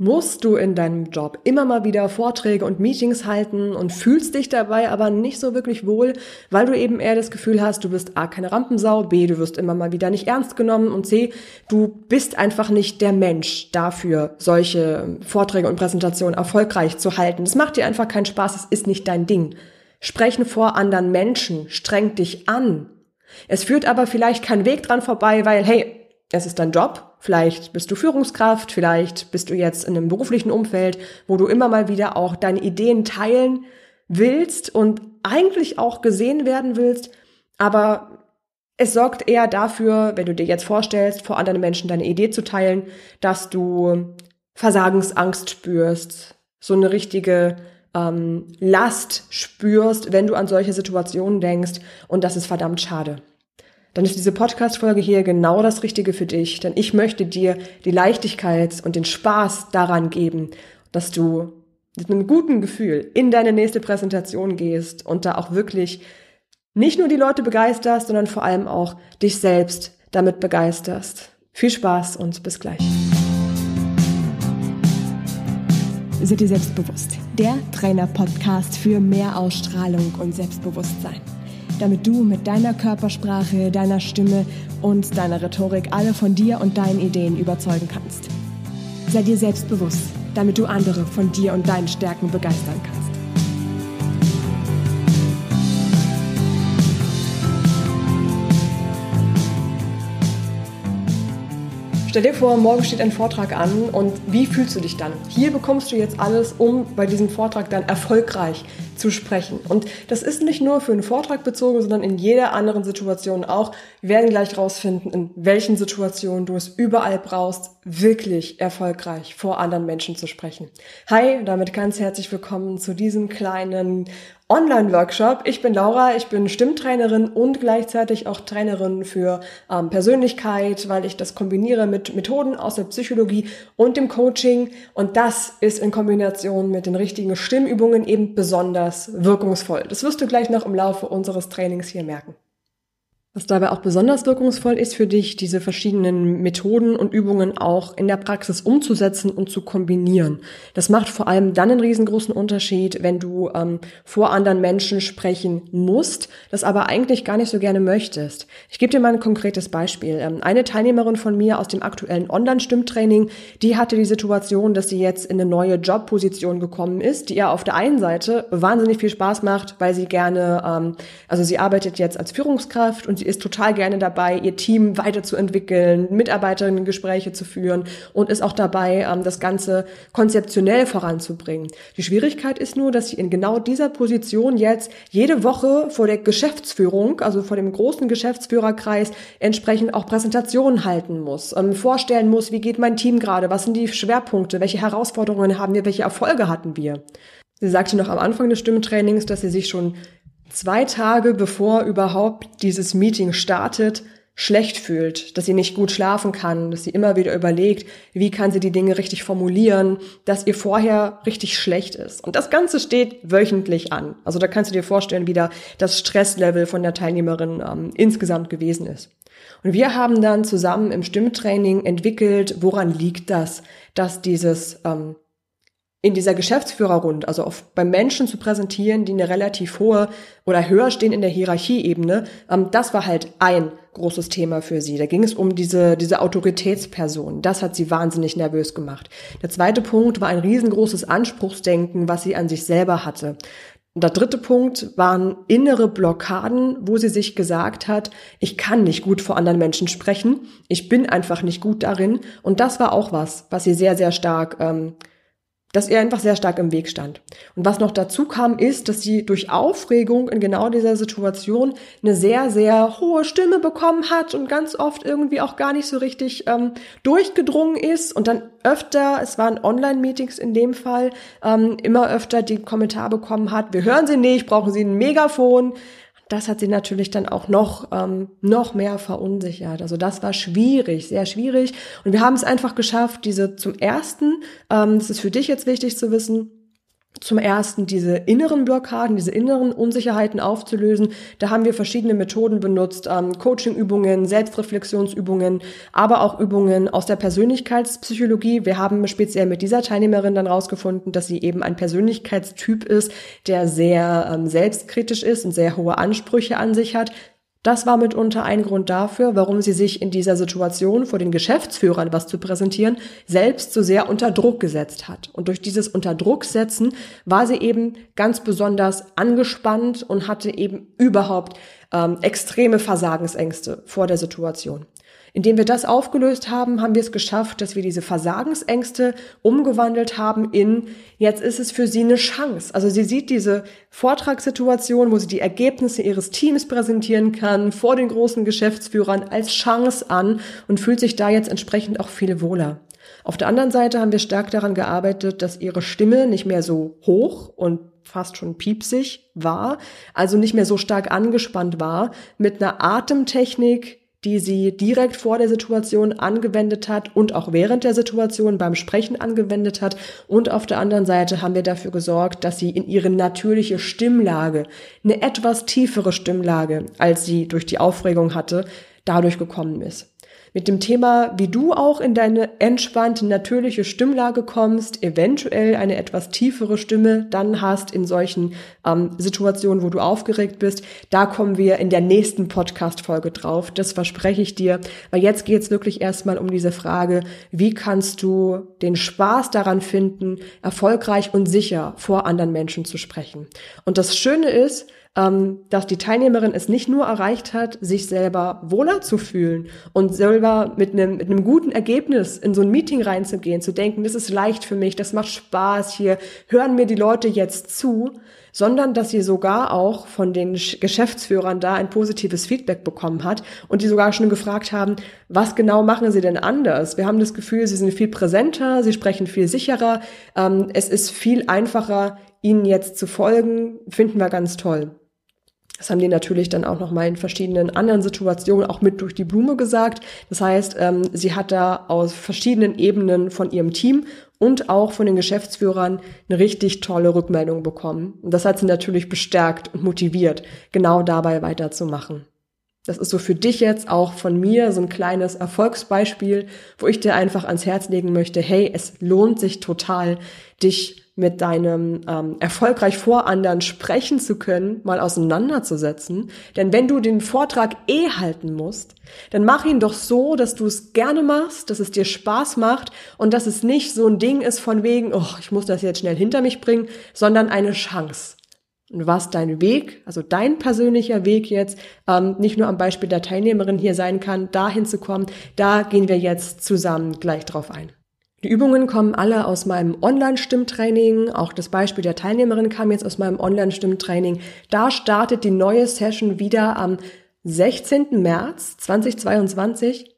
musst du in deinem Job immer mal wieder Vorträge und Meetings halten und fühlst dich dabei aber nicht so wirklich wohl, weil du eben eher das Gefühl hast, du bist A, keine Rampensau, B, du wirst immer mal wieder nicht ernst genommen und C, du bist einfach nicht der Mensch dafür, solche Vorträge und Präsentationen erfolgreich zu halten. Das macht dir einfach keinen Spaß, es ist nicht dein Ding. Sprechen vor anderen Menschen strengt dich an. Es führt aber vielleicht kein Weg dran vorbei, weil, hey, es ist dein Job, vielleicht bist du Führungskraft, vielleicht bist du jetzt in einem beruflichen Umfeld, wo du immer mal wieder auch deine Ideen teilen willst und eigentlich auch gesehen werden willst, aber es sorgt eher dafür, wenn du dir jetzt vorstellst, vor anderen Menschen deine Idee zu teilen, dass du Versagensangst spürst, so eine richtige ähm, Last spürst, wenn du an solche Situationen denkst. Und das ist verdammt schade dann ist diese Podcast-Folge hier genau das Richtige für dich, denn ich möchte dir die Leichtigkeit und den Spaß daran geben, dass du mit einem guten Gefühl in deine nächste Präsentation gehst und da auch wirklich nicht nur die Leute begeisterst, sondern vor allem auch dich selbst damit begeisterst. Viel Spaß und bis gleich. Sei dir selbstbewusst. Der Trainer-Podcast für mehr Ausstrahlung und Selbstbewusstsein damit du mit deiner Körpersprache, deiner Stimme und deiner Rhetorik alle von dir und deinen Ideen überzeugen kannst. Sei dir selbstbewusst, damit du andere von dir und deinen Stärken begeistern kannst. Stell dir vor, morgen steht ein Vortrag an und wie fühlst du dich dann? Hier bekommst du jetzt alles, um bei diesem Vortrag dann erfolgreich zu sprechen. Und das ist nicht nur für einen Vortrag bezogen, sondern in jeder anderen Situation auch. Wir werden gleich rausfinden, in welchen Situationen du es überall brauchst, wirklich erfolgreich vor anderen Menschen zu sprechen. Hi, damit ganz herzlich willkommen zu diesem kleinen Online-Workshop. Ich bin Laura, ich bin Stimmtrainerin und gleichzeitig auch Trainerin für ähm, Persönlichkeit, weil ich das kombiniere mit Methoden aus der Psychologie und dem Coaching. Und das ist in Kombination mit den richtigen Stimmübungen eben besonders wirkungsvoll. Das wirst du gleich noch im Laufe unseres Trainings hier merken. Was dabei auch besonders wirkungsvoll ist für dich, diese verschiedenen Methoden und Übungen auch in der Praxis umzusetzen und zu kombinieren. Das macht vor allem dann einen riesengroßen Unterschied, wenn du ähm, vor anderen Menschen sprechen musst, das aber eigentlich gar nicht so gerne möchtest. Ich gebe dir mal ein konkretes Beispiel. Ähm, eine Teilnehmerin von mir aus dem aktuellen Online-Stimmtraining, die hatte die Situation, dass sie jetzt in eine neue Jobposition gekommen ist, die ihr auf der einen Seite wahnsinnig viel Spaß macht, weil sie gerne, ähm, also sie arbeitet jetzt als Führungskraft und sie ist total gerne dabei, ihr Team weiterzuentwickeln, Mitarbeiterinnen-Gespräche zu führen und ist auch dabei, ähm, das Ganze konzeptionell voranzubringen. Die Schwierigkeit ist nur, dass sie in genau dieser Position jetzt jede Woche vor der Geschäftsführung, also vor dem großen Geschäftsführerkreis, entsprechend auch Präsentationen halten muss, ähm, vorstellen muss, wie geht mein Team gerade, was sind die Schwerpunkte, welche Herausforderungen haben wir, welche Erfolge hatten wir. Sie sagte noch am Anfang des Stimmtrainings, dass sie sich schon zwei Tage bevor überhaupt dieses Meeting startet, schlecht fühlt, dass sie nicht gut schlafen kann, dass sie immer wieder überlegt, wie kann sie die Dinge richtig formulieren, dass ihr vorher richtig schlecht ist. Und das Ganze steht wöchentlich an. Also da kannst du dir vorstellen, wie da das Stresslevel von der Teilnehmerin ähm, insgesamt gewesen ist. Und wir haben dann zusammen im Stimmtraining entwickelt, woran liegt das, dass dieses ähm, in dieser Geschäftsführerrunde, also auf, beim Menschen zu präsentieren, die eine relativ hohe oder höher stehen in der Hierarchieebene, ähm, das war halt ein großes Thema für sie. Da ging es um diese, diese Autoritätsperson. Das hat sie wahnsinnig nervös gemacht. Der zweite Punkt war ein riesengroßes Anspruchsdenken, was sie an sich selber hatte. Und der dritte Punkt waren innere Blockaden, wo sie sich gesagt hat, ich kann nicht gut vor anderen Menschen sprechen, ich bin einfach nicht gut darin. Und das war auch was, was sie sehr, sehr stark ähm, dass er einfach sehr stark im Weg stand. Und was noch dazu kam, ist, dass sie durch Aufregung in genau dieser Situation eine sehr, sehr hohe Stimme bekommen hat und ganz oft irgendwie auch gar nicht so richtig ähm, durchgedrungen ist und dann öfter, es waren Online-Meetings in dem Fall, ähm, immer öfter den Kommentar bekommen hat, wir hören sie nicht, brauchen sie ein Megafon, das hat sie natürlich dann auch noch, ähm, noch mehr verunsichert. Also das war schwierig, sehr schwierig. Und wir haben es einfach geschafft, diese zum ersten, ähm, das ist für dich jetzt wichtig zu wissen, zum ersten diese inneren Blockaden, diese inneren Unsicherheiten aufzulösen. Da haben wir verschiedene Methoden benutzt, ähm, Coachingübungen, Selbstreflexionsübungen, aber auch Übungen aus der Persönlichkeitspsychologie. Wir haben speziell mit dieser Teilnehmerin dann rausgefunden, dass sie eben ein Persönlichkeitstyp ist, der sehr ähm, selbstkritisch ist und sehr hohe Ansprüche an sich hat. Das war mitunter ein Grund dafür, warum sie sich in dieser Situation vor den Geschäftsführern was zu präsentieren, selbst so sehr unter Druck gesetzt hat. Und durch dieses unter Druck setzen war sie eben ganz besonders angespannt und hatte eben überhaupt ähm, extreme Versagensängste vor der Situation. Indem wir das aufgelöst haben, haben wir es geschafft, dass wir diese Versagensängste umgewandelt haben in, jetzt ist es für sie eine Chance. Also sie sieht diese Vortragssituation, wo sie die Ergebnisse ihres Teams präsentieren kann, vor den großen Geschäftsführern als Chance an und fühlt sich da jetzt entsprechend auch viel wohler. Auf der anderen Seite haben wir stark daran gearbeitet, dass ihre Stimme nicht mehr so hoch und fast schon piepsig war, also nicht mehr so stark angespannt war, mit einer Atemtechnik, die sie direkt vor der Situation angewendet hat und auch während der Situation beim Sprechen angewendet hat. Und auf der anderen Seite haben wir dafür gesorgt, dass sie in ihre natürliche Stimmlage, eine etwas tiefere Stimmlage, als sie durch die Aufregung hatte, dadurch gekommen ist mit dem Thema, wie du auch in deine entspannte, natürliche Stimmlage kommst, eventuell eine etwas tiefere Stimme dann hast in solchen ähm, Situationen, wo du aufgeregt bist. Da kommen wir in der nächsten Podcast-Folge drauf. Das verspreche ich dir. Weil jetzt geht es wirklich erstmal um diese Frage, wie kannst du den Spaß daran finden, erfolgreich und sicher vor anderen Menschen zu sprechen. Und das Schöne ist, dass die Teilnehmerin es nicht nur erreicht hat, sich selber wohler zu fühlen und selber mit einem, mit guten Ergebnis in so ein Meeting reinzugehen, zu denken, das ist leicht für mich, das macht Spaß, hier hören mir die Leute jetzt zu, sondern dass sie sogar auch von den Geschäftsführern da ein positives Feedback bekommen hat und die sogar schon gefragt haben, was genau machen sie denn anders? Wir haben das Gefühl, sie sind viel präsenter, sie sprechen viel sicherer, ähm, es ist viel einfacher, ihnen jetzt zu folgen, finden wir ganz toll. Das haben die natürlich dann auch noch mal in verschiedenen anderen Situationen auch mit durch die Blume gesagt. Das heißt, ähm, sie hat da aus verschiedenen Ebenen von ihrem Team und auch von den Geschäftsführern eine richtig tolle Rückmeldung bekommen. Und das hat sie natürlich bestärkt und motiviert, genau dabei weiterzumachen. Das ist so für dich jetzt auch von mir so ein kleines Erfolgsbeispiel, wo ich dir einfach ans Herz legen möchte, hey, es lohnt sich total, dich mit deinem ähm, erfolgreich vor anderen sprechen zu können, mal auseinanderzusetzen. Denn wenn du den Vortrag eh halten musst, dann mach ihn doch so, dass du es gerne machst, dass es dir Spaß macht und dass es nicht so ein Ding ist von wegen, oh, ich muss das jetzt schnell hinter mich bringen, sondern eine Chance. Und was dein Weg, also dein persönlicher Weg jetzt, ähm, nicht nur am Beispiel der Teilnehmerin hier sein kann, dahin zu kommen, da gehen wir jetzt zusammen gleich drauf ein. Die Übungen kommen alle aus meinem Online-Stimmtraining. Auch das Beispiel der Teilnehmerin kam jetzt aus meinem Online-Stimmtraining. Da startet die neue Session wieder am 16. März 2022.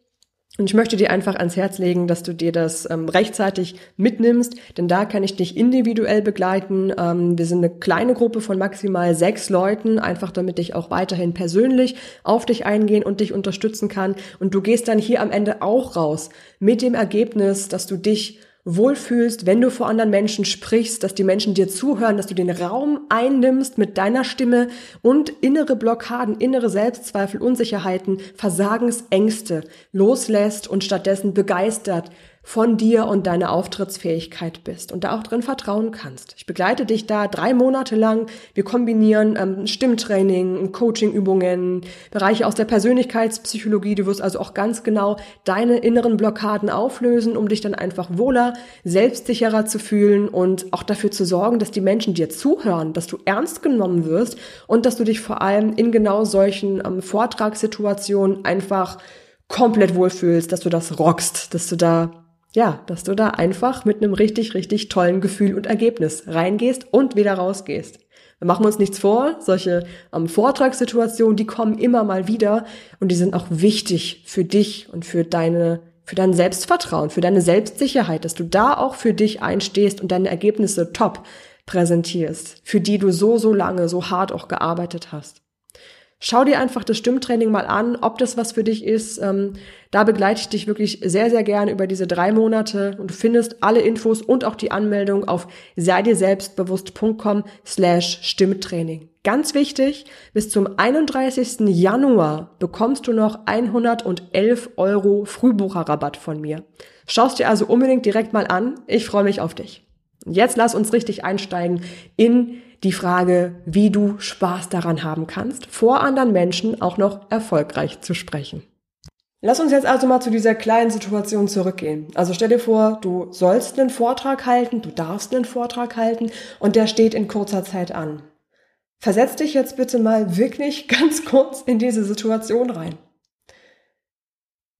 Und ich möchte dir einfach ans Herz legen, dass du dir das ähm, rechtzeitig mitnimmst, denn da kann ich dich individuell begleiten. Ähm, wir sind eine kleine Gruppe von maximal sechs Leuten, einfach damit ich auch weiterhin persönlich auf dich eingehen und dich unterstützen kann. Und du gehst dann hier am Ende auch raus mit dem Ergebnis, dass du dich wohlfühlst, wenn du vor anderen Menschen sprichst, dass die Menschen dir zuhören, dass du den Raum einnimmst mit deiner Stimme und innere Blockaden, innere Selbstzweifel, Unsicherheiten, Versagensängste loslässt und stattdessen begeistert von dir und deiner Auftrittsfähigkeit bist und da auch drin vertrauen kannst. Ich begleite dich da drei Monate lang. Wir kombinieren ähm, Stimmtraining, Coachingübungen, Bereiche aus der Persönlichkeitspsychologie. Du wirst also auch ganz genau deine inneren Blockaden auflösen, um dich dann einfach wohler, selbstsicherer zu fühlen und auch dafür zu sorgen, dass die Menschen dir zuhören, dass du ernst genommen wirst und dass du dich vor allem in genau solchen ähm, Vortragssituationen einfach komplett wohlfühlst, dass du das rockst, dass du da ja, dass du da einfach mit einem richtig, richtig tollen Gefühl und Ergebnis reingehst und wieder rausgehst. Wir machen uns nichts vor, solche ähm, Vortragssituationen, die kommen immer mal wieder und die sind auch wichtig für dich und für deine, für dein Selbstvertrauen, für deine Selbstsicherheit, dass du da auch für dich einstehst und deine Ergebnisse top präsentierst, für die du so, so lange, so hart auch gearbeitet hast. Schau dir einfach das Stimmtraining mal an, ob das was für dich ist. Ähm, da begleite ich dich wirklich sehr, sehr gerne über diese drei Monate und du findest alle Infos und auch die Anmeldung auf seidirselbstbewusst.com slash Stimmtraining. Ganz wichtig, bis zum 31. Januar bekommst du noch 111 Euro Frühbucherrabatt von mir. Schaust dir also unbedingt direkt mal an. Ich freue mich auf dich. Jetzt lass uns richtig einsteigen in die Frage, wie du Spaß daran haben kannst, vor anderen Menschen auch noch erfolgreich zu sprechen. Lass uns jetzt also mal zu dieser kleinen Situation zurückgehen. Also stell dir vor, du sollst einen Vortrag halten, du darfst einen Vortrag halten und der steht in kurzer Zeit an. Versetz dich jetzt bitte mal wirklich ganz kurz in diese Situation rein.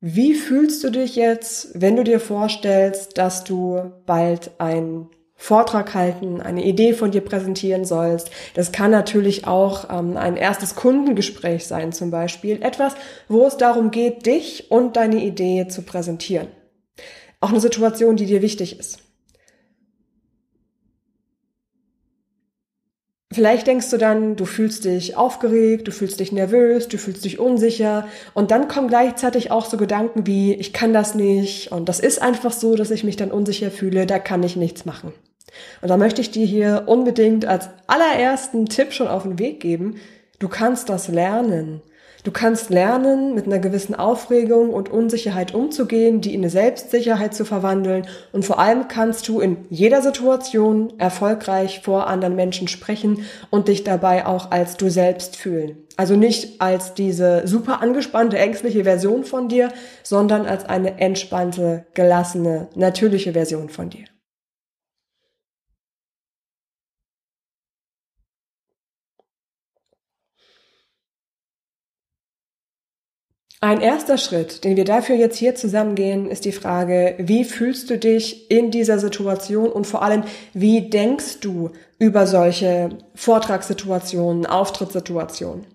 Wie fühlst du dich jetzt, wenn du dir vorstellst, dass du bald ein Vortrag halten, eine Idee von dir präsentieren sollst. Das kann natürlich auch ähm, ein erstes Kundengespräch sein zum Beispiel. Etwas, wo es darum geht, dich und deine Idee zu präsentieren. Auch eine Situation, die dir wichtig ist. Vielleicht denkst du dann, du fühlst dich aufgeregt, du fühlst dich nervös, du fühlst dich unsicher und dann kommen gleichzeitig auch so Gedanken wie, ich kann das nicht und das ist einfach so, dass ich mich dann unsicher fühle, da kann ich nichts machen. Und da möchte ich dir hier unbedingt als allerersten Tipp schon auf den Weg geben. Du kannst das lernen. Du kannst lernen, mit einer gewissen Aufregung und Unsicherheit umzugehen, die in eine Selbstsicherheit zu verwandeln. Und vor allem kannst du in jeder Situation erfolgreich vor anderen Menschen sprechen und dich dabei auch als du selbst fühlen. Also nicht als diese super angespannte, ängstliche Version von dir, sondern als eine entspannte, gelassene, natürliche Version von dir. Ein erster Schritt, den wir dafür jetzt hier zusammengehen, ist die Frage, wie fühlst du dich in dieser Situation und vor allem, wie denkst du über solche Vortragssituationen, Auftrittssituationen?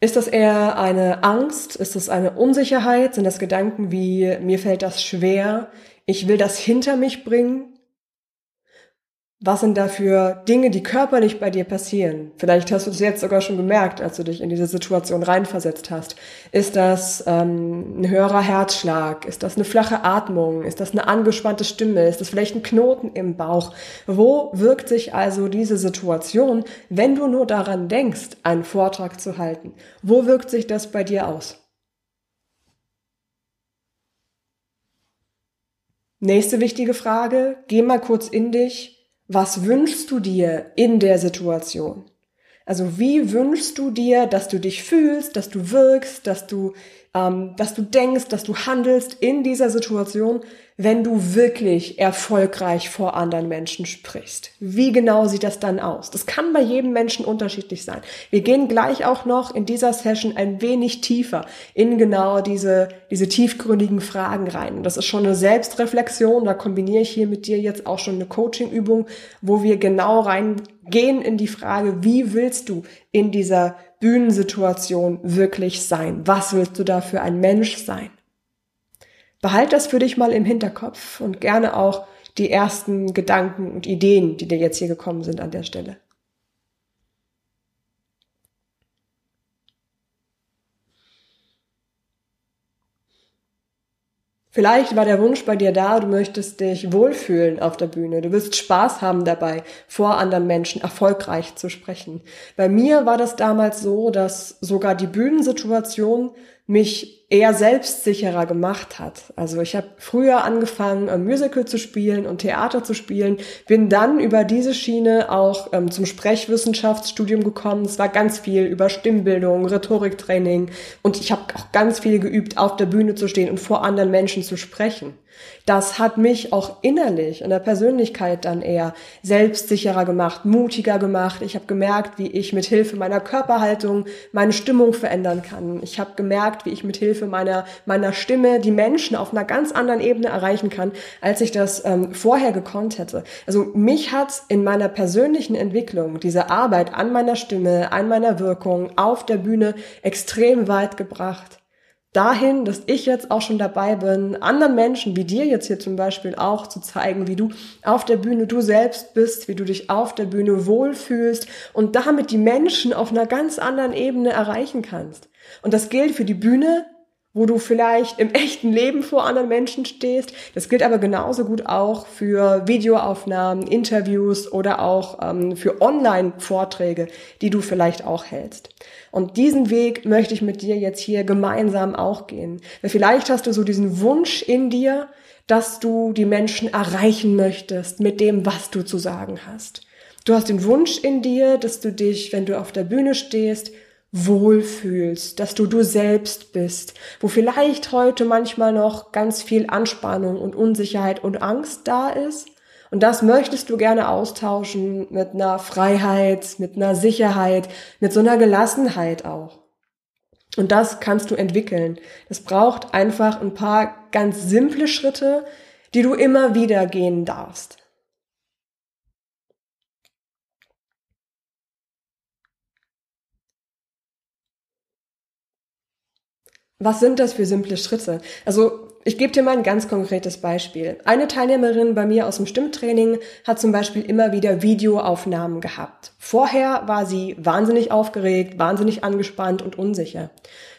Ist das eher eine Angst? Ist das eine Unsicherheit? Sind das Gedanken wie, mir fällt das schwer? Ich will das hinter mich bringen? Was sind da für Dinge, die körperlich bei dir passieren? Vielleicht hast du es jetzt sogar schon gemerkt, als du dich in diese Situation reinversetzt hast. Ist das ähm, ein höherer Herzschlag? Ist das eine flache Atmung? Ist das eine angespannte Stimme? Ist das vielleicht ein Knoten im Bauch? Wo wirkt sich also diese Situation, wenn du nur daran denkst, einen Vortrag zu halten? Wo wirkt sich das bei dir aus? Nächste wichtige Frage. Geh mal kurz in dich was wünschst du dir in der Situation? Also wie wünschst du dir, dass du dich fühlst, dass du wirkst, dass du, ähm, dass du denkst, dass du handelst in dieser Situation, wenn du wirklich erfolgreich vor anderen Menschen sprichst. Wie genau sieht das dann aus? Das kann bei jedem Menschen unterschiedlich sein. Wir gehen gleich auch noch in dieser Session ein wenig tiefer in genau diese, diese tiefgründigen Fragen rein. Das ist schon eine Selbstreflexion. Da kombiniere ich hier mit dir jetzt auch schon eine Coaching-Übung, wo wir genau reingehen in die Frage, wie willst du in dieser Bühnensituation wirklich sein? Was willst du da für ein Mensch sein? Behalt das für dich mal im Hinterkopf und gerne auch die ersten Gedanken und Ideen, die dir jetzt hier gekommen sind an der Stelle. Vielleicht war der Wunsch bei dir da, du möchtest dich wohlfühlen auf der Bühne. Du willst Spaß haben dabei, vor anderen Menschen erfolgreich zu sprechen. Bei mir war das damals so, dass sogar die Bühnensituation mich eher selbstsicherer gemacht hat. Also ich habe früher angefangen, ein Musical zu spielen und Theater zu spielen, bin dann über diese Schiene auch ähm, zum Sprechwissenschaftsstudium gekommen. Es war ganz viel über Stimmbildung, Rhetoriktraining und ich habe auch ganz viel geübt, auf der Bühne zu stehen und vor anderen Menschen zu sprechen. Das hat mich auch innerlich in der Persönlichkeit dann eher selbstsicherer gemacht, mutiger gemacht. Ich habe gemerkt, wie ich mit Hilfe meiner Körperhaltung meine Stimmung verändern kann. Ich habe gemerkt, wie ich mit Hilfe meiner meiner Stimme die Menschen auf einer ganz anderen Ebene erreichen kann, als ich das ähm, vorher gekonnt hätte. Also mich hat in meiner persönlichen Entwicklung diese Arbeit an meiner Stimme, an meiner Wirkung auf der Bühne extrem weit gebracht. Dahin, dass ich jetzt auch schon dabei bin, anderen Menschen wie dir jetzt hier zum Beispiel auch zu zeigen, wie du auf der Bühne du selbst bist, wie du dich auf der Bühne wohlfühlst und damit die Menschen auf einer ganz anderen Ebene erreichen kannst. Und das gilt für die Bühne, wo du vielleicht im echten Leben vor anderen Menschen stehst. Das gilt aber genauso gut auch für Videoaufnahmen, Interviews oder auch ähm, für Online-Vorträge, die du vielleicht auch hältst. Und diesen Weg möchte ich mit dir jetzt hier gemeinsam auch gehen. Weil vielleicht hast du so diesen Wunsch in dir, dass du die Menschen erreichen möchtest mit dem, was du zu sagen hast. Du hast den Wunsch in dir, dass du dich, wenn du auf der Bühne stehst, wohlfühlst, dass du du selbst bist, wo vielleicht heute manchmal noch ganz viel Anspannung und Unsicherheit und Angst da ist. Und das möchtest du gerne austauschen mit einer Freiheit, mit einer Sicherheit, mit so einer Gelassenheit auch. Und das kannst du entwickeln. Das braucht einfach ein paar ganz simple Schritte, die du immer wieder gehen darfst. Was sind das für simple Schritte? Also ich gebe dir mal ein ganz konkretes Beispiel. Eine Teilnehmerin bei mir aus dem Stimmtraining hat zum Beispiel immer wieder Videoaufnahmen gehabt. Vorher war sie wahnsinnig aufgeregt, wahnsinnig angespannt und unsicher.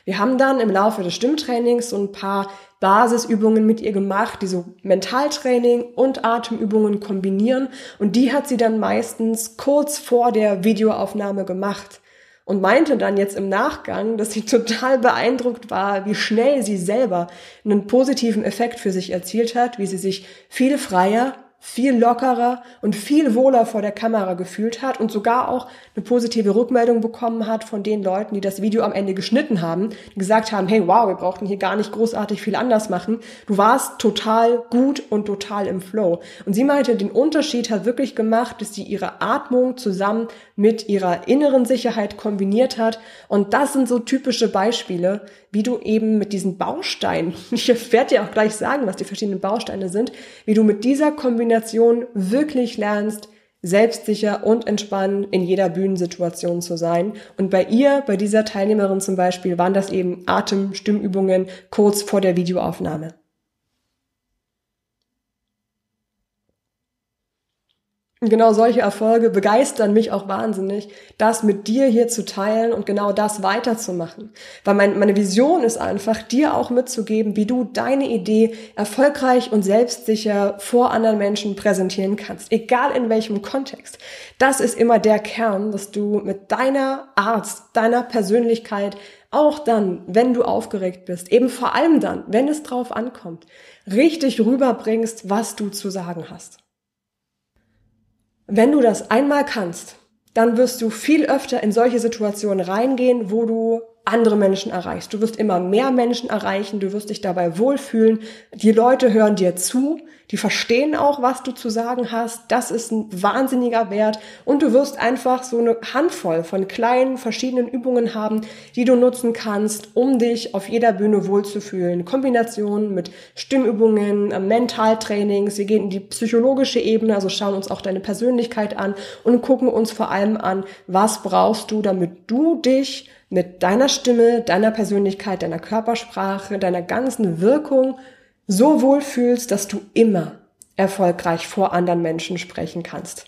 Wir haben dann im Laufe des Stimmtrainings so ein paar Basisübungen mit ihr gemacht, die so Mentaltraining und Atemübungen kombinieren und die hat sie dann meistens kurz vor der Videoaufnahme gemacht und meinte dann jetzt im Nachgang, dass sie total beeindruckt war, wie schnell sie selber einen positiven Effekt für sich erzielt hat, wie sie sich viel freier, viel lockerer und viel wohler vor der Kamera gefühlt hat und sogar auch eine positive Rückmeldung bekommen hat von den Leuten, die das Video am Ende geschnitten haben, die gesagt haben, hey, wow, wir brauchten hier gar nicht großartig viel anders machen. Du warst total gut und total im Flow. Und sie meinte, den Unterschied hat wirklich gemacht, dass sie ihre Atmung zusammen mit ihrer inneren Sicherheit kombiniert hat. Und das sind so typische Beispiele, wie du eben mit diesen Bausteinen, ich werde dir auch gleich sagen, was die verschiedenen Bausteine sind, wie du mit dieser Kombination wirklich lernst, selbstsicher und entspannt in jeder Bühnensituation zu sein. Und bei ihr, bei dieser Teilnehmerin zum Beispiel, waren das eben Atem-Stimmübungen kurz vor der Videoaufnahme. Genau solche Erfolge begeistern mich auch wahnsinnig, das mit dir hier zu teilen und genau das weiterzumachen. Weil mein, meine Vision ist einfach, dir auch mitzugeben, wie du deine Idee erfolgreich und selbstsicher vor anderen Menschen präsentieren kannst. Egal in welchem Kontext. Das ist immer der Kern, dass du mit deiner Art, deiner Persönlichkeit auch dann, wenn du aufgeregt bist, eben vor allem dann, wenn es drauf ankommt, richtig rüberbringst, was du zu sagen hast. Wenn du das einmal kannst, dann wirst du viel öfter in solche Situationen reingehen, wo du andere Menschen erreichst. Du wirst immer mehr Menschen erreichen, du wirst dich dabei wohlfühlen. Die Leute hören dir zu, die verstehen auch, was du zu sagen hast. Das ist ein wahnsinniger Wert. Und du wirst einfach so eine Handvoll von kleinen verschiedenen Übungen haben, die du nutzen kannst, um dich auf jeder Bühne wohlzufühlen. Kombinationen mit Stimmübungen, äh, Mentaltrainings. Wir gehen in die psychologische Ebene, also schauen uns auch deine Persönlichkeit an und gucken uns vor allem an, was brauchst du, damit du dich mit deiner Stimme, deiner Persönlichkeit, deiner Körpersprache, deiner ganzen Wirkung so wohl fühlst, dass du immer erfolgreich vor anderen Menschen sprechen kannst.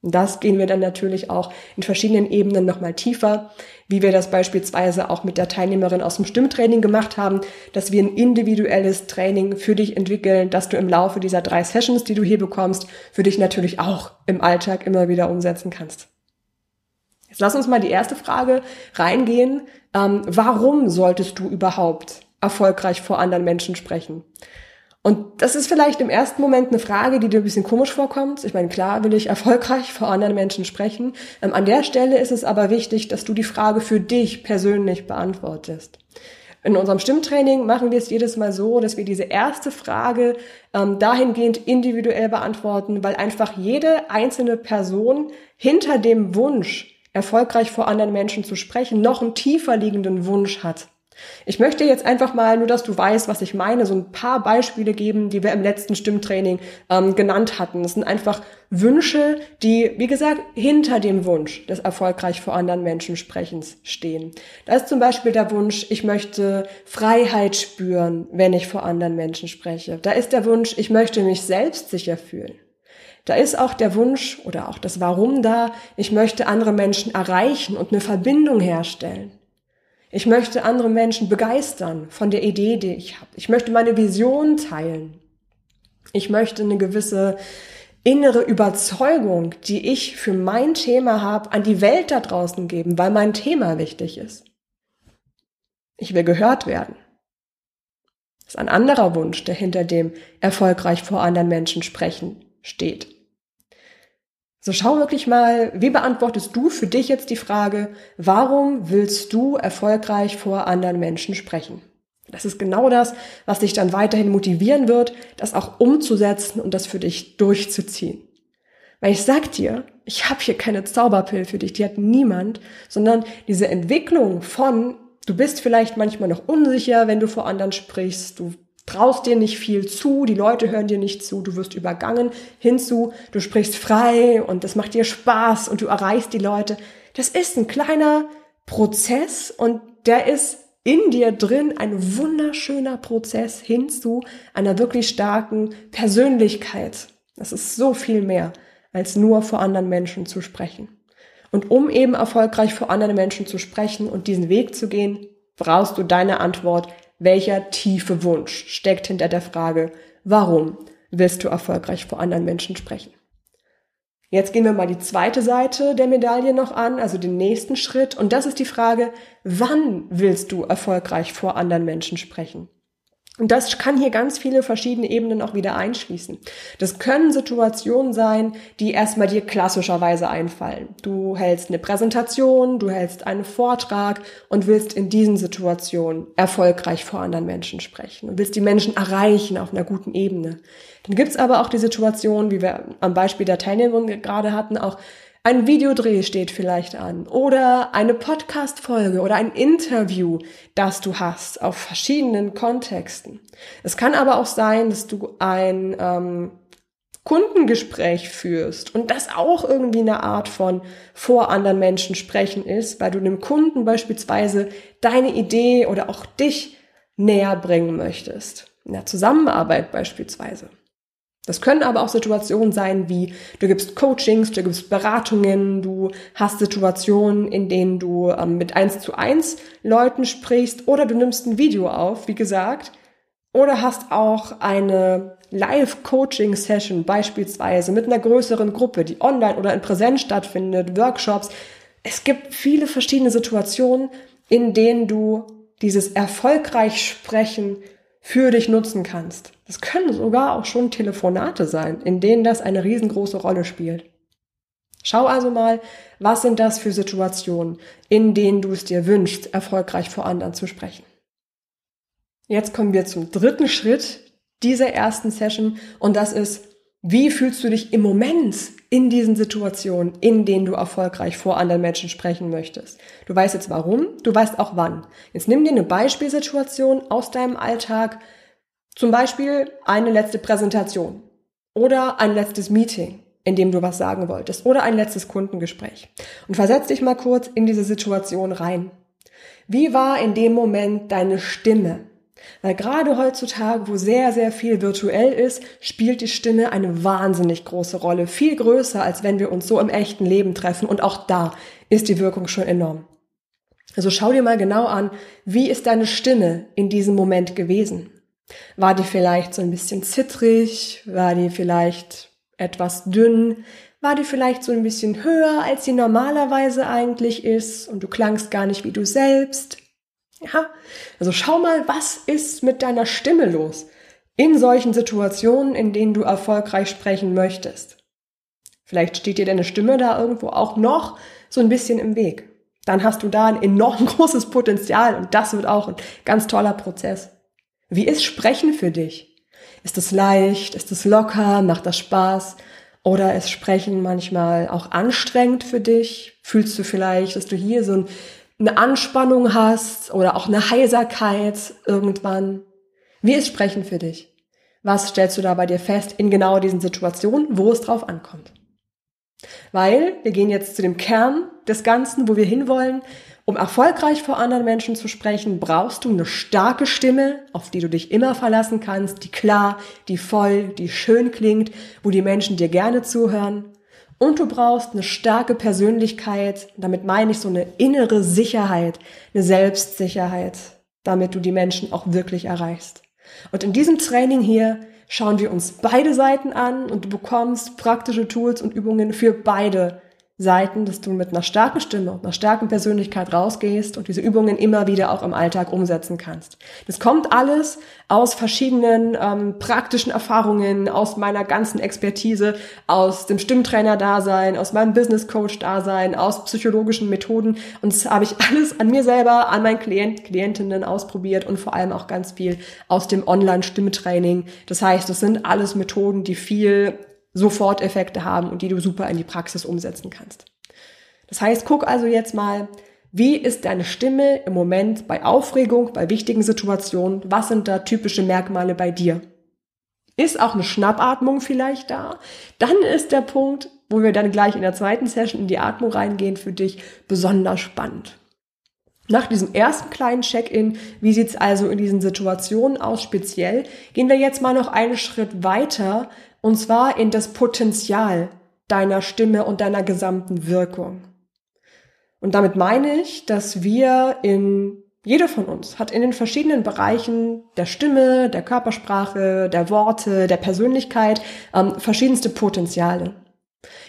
Und das gehen wir dann natürlich auch in verschiedenen Ebenen nochmal tiefer, wie wir das beispielsweise auch mit der Teilnehmerin aus dem Stimmtraining gemacht haben, dass wir ein individuelles Training für dich entwickeln, dass du im Laufe dieser drei Sessions, die du hier bekommst, für dich natürlich auch im Alltag immer wieder umsetzen kannst. Jetzt lass uns mal die erste Frage reingehen. Ähm, warum solltest du überhaupt erfolgreich vor anderen Menschen sprechen? Und das ist vielleicht im ersten Moment eine Frage, die dir ein bisschen komisch vorkommt. Ich meine, klar will ich erfolgreich vor anderen Menschen sprechen. Ähm, an der Stelle ist es aber wichtig, dass du die Frage für dich persönlich beantwortest. In unserem Stimmtraining machen wir es jedes Mal so, dass wir diese erste Frage ähm, dahingehend individuell beantworten, weil einfach jede einzelne Person hinter dem Wunsch, erfolgreich vor anderen Menschen zu sprechen, noch einen tiefer liegenden Wunsch hat. Ich möchte jetzt einfach mal, nur dass du weißt, was ich meine, so ein paar Beispiele geben, die wir im letzten Stimmtraining ähm, genannt hatten. Das sind einfach Wünsche, die, wie gesagt, hinter dem Wunsch des erfolgreich vor anderen Menschen Sprechens stehen. Da ist zum Beispiel der Wunsch, ich möchte Freiheit spüren, wenn ich vor anderen Menschen spreche. Da ist der Wunsch, ich möchte mich selbst sicher fühlen. Da ist auch der Wunsch oder auch das Warum da, ich möchte andere Menschen erreichen und eine Verbindung herstellen. Ich möchte andere Menschen begeistern von der Idee, die ich habe. Ich möchte meine Vision teilen. Ich möchte eine gewisse innere Überzeugung, die ich für mein Thema habe, an die Welt da draußen geben, weil mein Thema wichtig ist. Ich will gehört werden. Das ist ein anderer Wunsch, der hinter dem erfolgreich vor anderen Menschen sprechen steht. So schau wirklich mal, wie beantwortest du für dich jetzt die Frage, warum willst du erfolgreich vor anderen Menschen sprechen? Das ist genau das, was dich dann weiterhin motivieren wird, das auch umzusetzen und das für dich durchzuziehen. Weil ich sag dir, ich habe hier keine Zauberpill für dich, die hat niemand, sondern diese Entwicklung von, du bist vielleicht manchmal noch unsicher, wenn du vor anderen sprichst, du traust dir nicht viel zu, die Leute hören dir nicht zu, du wirst übergangen, hinzu, du sprichst frei und das macht dir Spaß und du erreichst die Leute. Das ist ein kleiner Prozess und der ist in dir drin ein wunderschöner Prozess hin zu einer wirklich starken Persönlichkeit. Das ist so viel mehr, als nur vor anderen Menschen zu sprechen. Und um eben erfolgreich vor anderen Menschen zu sprechen und diesen Weg zu gehen, brauchst du deine Antwort welcher tiefe Wunsch steckt hinter der Frage, warum willst du erfolgreich vor anderen Menschen sprechen? Jetzt gehen wir mal die zweite Seite der Medaille noch an, also den nächsten Schritt. Und das ist die Frage, wann willst du erfolgreich vor anderen Menschen sprechen? Und das kann hier ganz viele verschiedene Ebenen auch wieder einschließen. Das können Situationen sein, die erstmal dir klassischerweise einfallen. Du hältst eine Präsentation, du hältst einen Vortrag und willst in diesen Situationen erfolgreich vor anderen Menschen sprechen und willst die Menschen erreichen auf einer guten Ebene. Dann gibt's aber auch die Situation, wie wir am Beispiel der Teilnehmerin gerade hatten, auch ein Videodreh steht vielleicht an oder eine Podcast-Folge oder ein Interview, das du hast auf verschiedenen Kontexten. Es kann aber auch sein, dass du ein ähm, Kundengespräch führst und das auch irgendwie eine Art von vor anderen Menschen sprechen ist, weil du dem Kunden beispielsweise deine Idee oder auch dich näher bringen möchtest. In der Zusammenarbeit beispielsweise. Das können aber auch Situationen sein, wie du gibst Coachings, du gibst Beratungen, du hast Situationen, in denen du ähm, mit eins zu eins Leuten sprichst oder du nimmst ein Video auf, wie gesagt, oder hast auch eine Live-Coaching-Session beispielsweise mit einer größeren Gruppe, die online oder in Präsenz stattfindet, Workshops. Es gibt viele verschiedene Situationen, in denen du dieses erfolgreich Sprechen für dich nutzen kannst. Das können sogar auch schon Telefonate sein, in denen das eine riesengroße Rolle spielt. Schau also mal, was sind das für Situationen, in denen du es dir wünschst, erfolgreich vor anderen zu sprechen. Jetzt kommen wir zum dritten Schritt dieser ersten Session und das ist, wie fühlst du dich im Moment in diesen Situationen, in denen du erfolgreich vor anderen Menschen sprechen möchtest? Du weißt jetzt warum, du weißt auch wann. Jetzt nimm dir eine Beispielsituation aus deinem Alltag, zum Beispiel eine letzte Präsentation oder ein letztes Meeting, in dem du was sagen wolltest oder ein letztes Kundengespräch. Und versetz dich mal kurz in diese Situation rein. Wie war in dem Moment deine Stimme? Weil gerade heutzutage, wo sehr, sehr viel virtuell ist, spielt die Stimme eine wahnsinnig große Rolle. Viel größer, als wenn wir uns so im echten Leben treffen. Und auch da ist die Wirkung schon enorm. Also schau dir mal genau an, wie ist deine Stimme in diesem Moment gewesen? War die vielleicht so ein bisschen zittrig? War die vielleicht etwas dünn? War die vielleicht so ein bisschen höher, als sie normalerweise eigentlich ist und du klangst gar nicht wie du selbst? Ja, also schau mal, was ist mit deiner Stimme los in solchen Situationen, in denen du erfolgreich sprechen möchtest. Vielleicht steht dir deine Stimme da irgendwo auch noch so ein bisschen im Weg. Dann hast du da ein enorm großes Potenzial und das wird auch ein ganz toller Prozess. Wie ist Sprechen für dich? Ist es leicht? Ist es locker? Macht das Spaß? Oder ist Sprechen manchmal auch anstrengend für dich? Fühlst du vielleicht, dass du hier so ein eine Anspannung hast oder auch eine Heiserkeit irgendwann. Wie ist Sprechen für dich? Was stellst du da bei dir fest in genau diesen Situationen, wo es drauf ankommt? Weil wir gehen jetzt zu dem Kern des Ganzen, wo wir hinwollen. Um erfolgreich vor anderen Menschen zu sprechen, brauchst du eine starke Stimme, auf die du dich immer verlassen kannst, die klar, die voll, die schön klingt, wo die Menschen dir gerne zuhören. Und du brauchst eine starke Persönlichkeit, damit meine ich so eine innere Sicherheit, eine Selbstsicherheit, damit du die Menschen auch wirklich erreichst. Und in diesem Training hier schauen wir uns beide Seiten an und du bekommst praktische Tools und Übungen für beide Seiten, dass du mit einer starken Stimme und einer starken Persönlichkeit rausgehst und diese Übungen immer wieder auch im Alltag umsetzen kannst. Das kommt alles aus verschiedenen ähm, praktischen Erfahrungen, aus meiner ganzen Expertise, aus dem Stimmtrainer-Dasein, aus meinem Business-Coach-Dasein, aus psychologischen Methoden. Und das habe ich alles an mir selber, an meinen Klient, Klientinnen ausprobiert und vor allem auch ganz viel aus dem Online-Stimmtraining. Das heißt, das sind alles Methoden, die viel Soforteffekte haben und die du super in die Praxis umsetzen kannst. Das heißt, guck also jetzt mal, wie ist deine Stimme im Moment bei Aufregung, bei wichtigen Situationen? Was sind da typische Merkmale bei dir? Ist auch eine Schnappatmung vielleicht da? Dann ist der Punkt, wo wir dann gleich in der zweiten Session in die Atmung reingehen, für dich besonders spannend. Nach diesem ersten kleinen Check-in, wie sieht's also in diesen Situationen aus speziell, gehen wir jetzt mal noch einen Schritt weiter und zwar in das Potenzial deiner Stimme und deiner gesamten Wirkung. Und damit meine ich, dass wir in, jeder von uns hat in den verschiedenen Bereichen der Stimme, der Körpersprache, der Worte, der Persönlichkeit ähm, verschiedenste Potenziale.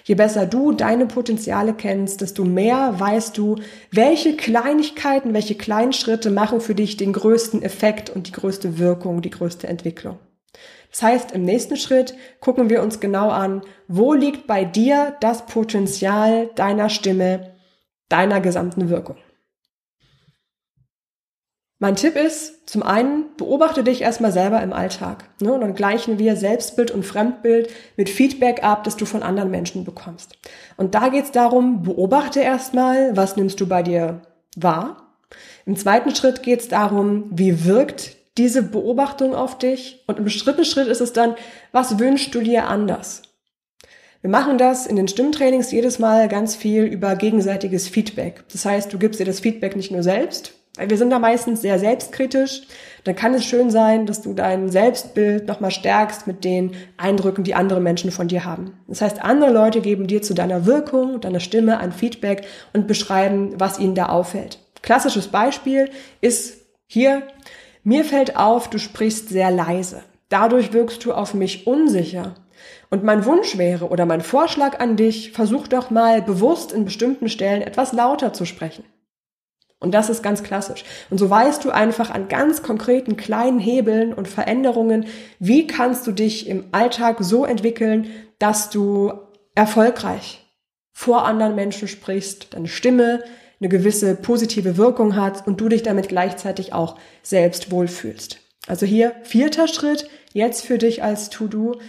Je besser du deine Potenziale kennst, desto mehr weißt du, welche Kleinigkeiten, welche kleinen Schritte machen für dich den größten Effekt und die größte Wirkung, die größte Entwicklung. Das heißt, im nächsten Schritt gucken wir uns genau an, wo liegt bei dir das Potenzial deiner Stimme, deiner gesamten Wirkung. Mein Tipp ist, zum einen, beobachte dich erstmal selber im Alltag. Ne? Und dann gleichen wir Selbstbild und Fremdbild mit Feedback ab, das du von anderen Menschen bekommst. Und da geht es darum, beobachte erstmal, was nimmst du bei dir wahr. Im zweiten Schritt geht es darum, wie wirkt diese Beobachtung auf dich? Und im dritten Schritt ist es dann, was wünschst du dir anders? Wir machen das in den Stimmtrainings jedes Mal ganz viel über gegenseitiges Feedback. Das heißt, du gibst dir das Feedback nicht nur selbst, weil wir sind da meistens sehr selbstkritisch. Dann kann es schön sein, dass du dein Selbstbild nochmal stärkst mit den Eindrücken, die andere Menschen von dir haben. Das heißt, andere Leute geben dir zu deiner Wirkung, deiner Stimme ein Feedback und beschreiben, was ihnen da auffällt. Klassisches Beispiel ist hier, mir fällt auf, du sprichst sehr leise. Dadurch wirkst du auf mich unsicher. Und mein Wunsch wäre oder mein Vorschlag an dich, versuch doch mal bewusst in bestimmten Stellen etwas lauter zu sprechen. Und das ist ganz klassisch. Und so weißt du einfach an ganz konkreten kleinen Hebeln und Veränderungen, wie kannst du dich im Alltag so entwickeln, dass du erfolgreich vor anderen Menschen sprichst, deine Stimme eine gewisse positive Wirkung hat und du dich damit gleichzeitig auch selbst wohlfühlst. Also hier vierter Schritt, jetzt für dich als To-Do,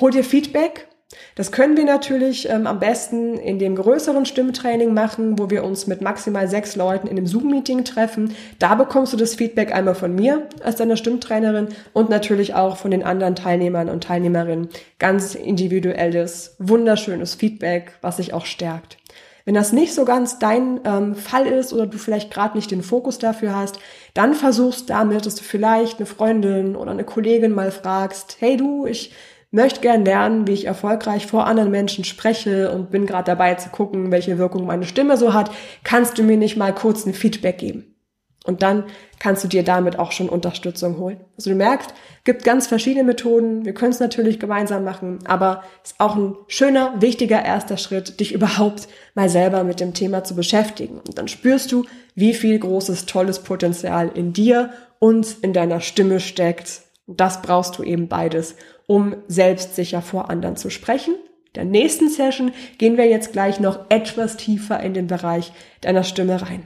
hol dir Feedback. Das können wir natürlich ähm, am besten in dem größeren Stimmtraining machen, wo wir uns mit maximal sechs Leuten in einem Zoom-Meeting treffen. Da bekommst du das Feedback einmal von mir als deiner Stimmtrainerin und natürlich auch von den anderen Teilnehmern und Teilnehmerinnen. Ganz individuelles, wunderschönes Feedback, was sich auch stärkt. Wenn das nicht so ganz dein ähm, Fall ist oder du vielleicht gerade nicht den Fokus dafür hast, dann versuchst damit, dass du vielleicht eine Freundin oder eine Kollegin mal fragst, hey du, ich möchte gern lernen, wie ich erfolgreich vor anderen Menschen spreche und bin gerade dabei zu gucken, welche Wirkung meine Stimme so hat. Kannst du mir nicht mal kurz ein Feedback geben? Und dann kannst du dir damit auch schon Unterstützung holen. Also du merkst, gibt ganz verschiedene Methoden. Wir können es natürlich gemeinsam machen, aber es ist auch ein schöner, wichtiger erster Schritt, dich überhaupt mal selber mit dem Thema zu beschäftigen. Und dann spürst du, wie viel großes, tolles Potenzial in dir und in deiner Stimme steckt. Und das brauchst du eben beides, um selbstsicher vor anderen zu sprechen. Der nächsten Session gehen wir jetzt gleich noch etwas tiefer in den Bereich deiner Stimme rein.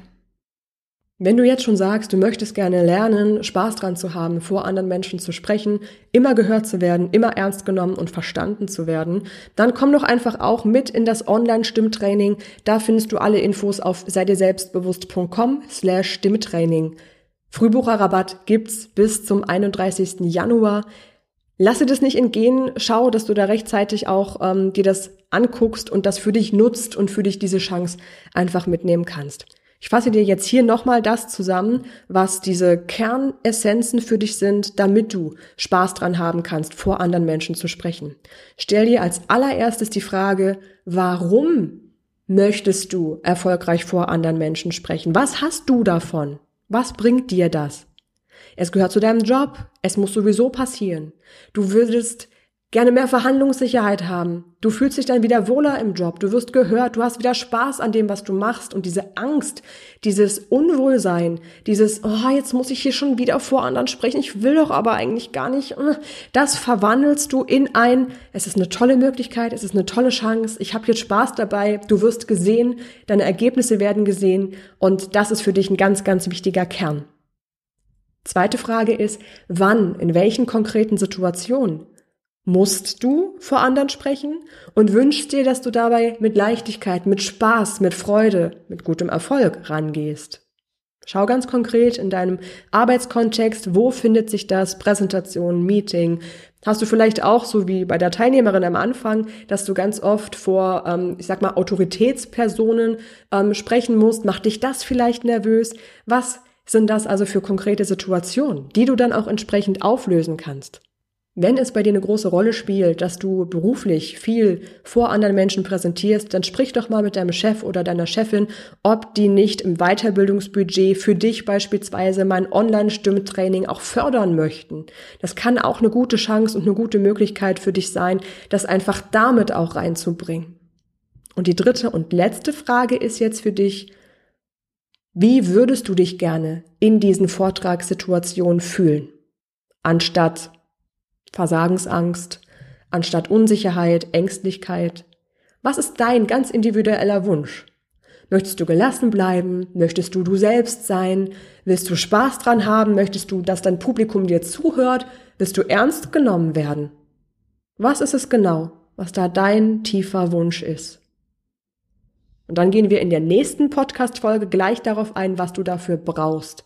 Wenn du jetzt schon sagst, du möchtest gerne lernen, Spaß dran zu haben, vor anderen Menschen zu sprechen, immer gehört zu werden, immer ernst genommen und verstanden zu werden, dann komm doch einfach auch mit in das Online-Stimmtraining. Da findest du alle Infos auf seidirselbstbewusst.com slash Stimmtraining. Frühbucherrabatt gibt's bis zum 31. Januar. Lasse das nicht entgehen. Schau, dass du da rechtzeitig auch ähm, dir das anguckst und das für dich nutzt und für dich diese Chance einfach mitnehmen kannst. Ich fasse dir jetzt hier nochmal das zusammen, was diese Kernessenzen für dich sind, damit du Spaß dran haben kannst, vor anderen Menschen zu sprechen. Stell dir als allererstes die Frage, warum möchtest du erfolgreich vor anderen Menschen sprechen? Was hast du davon? Was bringt dir das? Es gehört zu deinem Job. Es muss sowieso passieren. Du würdest gerne mehr Verhandlungssicherheit haben. Du fühlst dich dann wieder wohler im Job, du wirst gehört, du hast wieder Spaß an dem, was du machst. Und diese Angst, dieses Unwohlsein, dieses, oh, jetzt muss ich hier schon wieder vor anderen sprechen, ich will doch aber eigentlich gar nicht, äh, das verwandelst du in ein, es ist eine tolle Möglichkeit, es ist eine tolle Chance, ich habe jetzt Spaß dabei, du wirst gesehen, deine Ergebnisse werden gesehen. Und das ist für dich ein ganz, ganz wichtiger Kern. Zweite Frage ist, wann, in welchen konkreten Situationen musst du vor anderen sprechen und wünschst dir, dass du dabei mit Leichtigkeit, mit Spaß, mit Freude, mit gutem Erfolg rangehst. Schau ganz konkret in deinem Arbeitskontext, wo findet sich das? Präsentation, Meeting. Hast du vielleicht auch, so wie bei der Teilnehmerin am Anfang, dass du ganz oft vor, ähm, ich sag mal, Autoritätspersonen ähm, sprechen musst? Macht dich das vielleicht nervös? Was sind das also für konkrete Situationen, die du dann auch entsprechend auflösen kannst? Wenn es bei dir eine große Rolle spielt, dass du beruflich viel vor anderen Menschen präsentierst, dann sprich doch mal mit deinem Chef oder deiner Chefin, ob die nicht im Weiterbildungsbudget für dich beispielsweise mein Online-Stimmtraining auch fördern möchten. Das kann auch eine gute Chance und eine gute Möglichkeit für dich sein, das einfach damit auch reinzubringen. Und die dritte und letzte Frage ist jetzt für dich, wie würdest du dich gerne in diesen Vortragssituationen fühlen? Anstatt Versagensangst, anstatt Unsicherheit, Ängstlichkeit? Was ist dein ganz individueller Wunsch? Möchtest du gelassen bleiben? Möchtest du du selbst sein? Willst du Spaß dran haben? Möchtest du, dass dein Publikum dir zuhört? Willst du ernst genommen werden? Was ist es genau, was da dein tiefer Wunsch ist? Und dann gehen wir in der nächsten Podcast-Folge gleich darauf ein, was du dafür brauchst,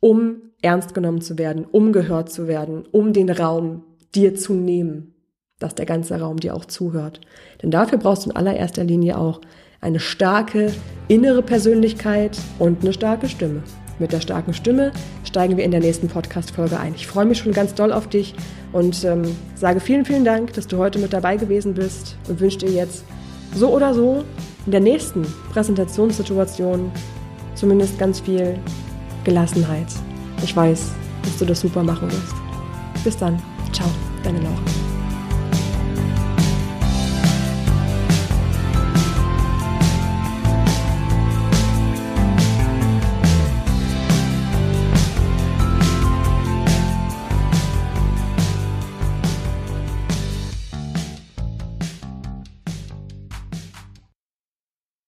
um ernst genommen zu werden, um gehört zu werden, um den Raum dir zu nehmen, dass der ganze Raum dir auch zuhört. Denn dafür brauchst du in allererster Linie auch eine starke innere Persönlichkeit und eine starke Stimme. Mit der starken Stimme steigen wir in der nächsten Podcast-Folge ein. Ich freue mich schon ganz doll auf dich und ähm, sage vielen, vielen Dank, dass du heute mit dabei gewesen bist und wünsche dir jetzt so oder so in der nächsten Präsentationssituation zumindest ganz viel Gelassenheit. Ich weiß, dass du das super machen wirst. Bis dann. Ciao, deine Laura.